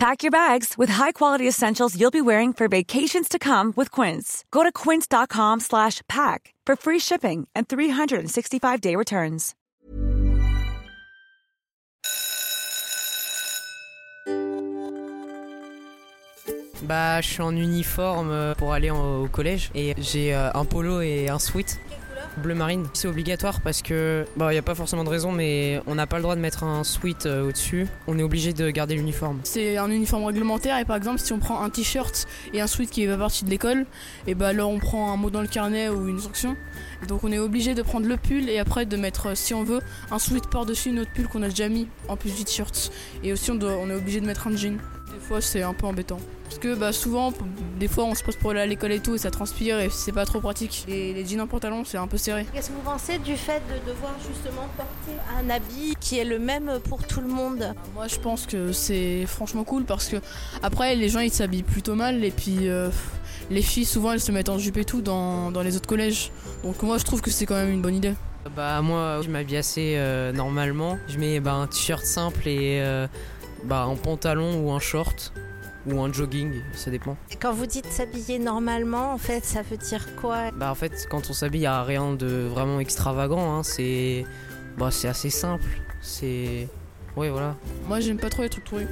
Pack your bags with high-quality essentials you'll be wearing for vacations to come with Quince. Go to quince.com slash pack for free shipping and 365-day returns. Bah, je suis en uniforme euh, pour aller au collège et j'ai euh, un polo et un sweat. Bleu marine, c'est obligatoire parce que, bah, y a pas forcément de raison, mais on n'a pas le droit de mettre un sweat euh, au-dessus. On est obligé de garder l'uniforme. C'est un uniforme réglementaire et par exemple si on prend un t-shirt et un sweat qui va partie de l'école, et bah alors on prend un mot dans le carnet ou une sanction. Donc on est obligé de prendre le pull et après de mettre euh, si on veut un sweat par-dessus notre pull qu'on a déjà mis en plus du t-shirt. Et aussi on, on est obligé de mettre un jean. Des fois c'est un peu embêtant. Parce que bah souvent, des fois on se pose pour aller à l'école et tout et ça transpire et c'est pas trop pratique. Et les jeans en pantalon c'est un peu serré. Qu'est-ce que vous pensez du fait de devoir justement porter un habit qui est le même pour tout le monde? Moi je pense que c'est franchement cool parce que après les gens ils s'habillent plutôt mal et puis euh, les filles souvent elles se mettent en jupe et tout dans, dans les autres collèges. Donc moi je trouve que c'est quand même une bonne idée. Bah, moi, je m'habille assez euh, normalement. Je mets bah, un t-shirt simple et euh, bah, un pantalon ou un short ou un jogging, ça dépend. Quand vous dites s'habiller normalement, en fait, ça veut dire quoi? Bah, en fait, quand on s'habille, a rien de vraiment extravagant. hein. C'est bah, c'est assez simple. C'est. Ouais, voilà. Moi j'aime pas trop les trucs troués.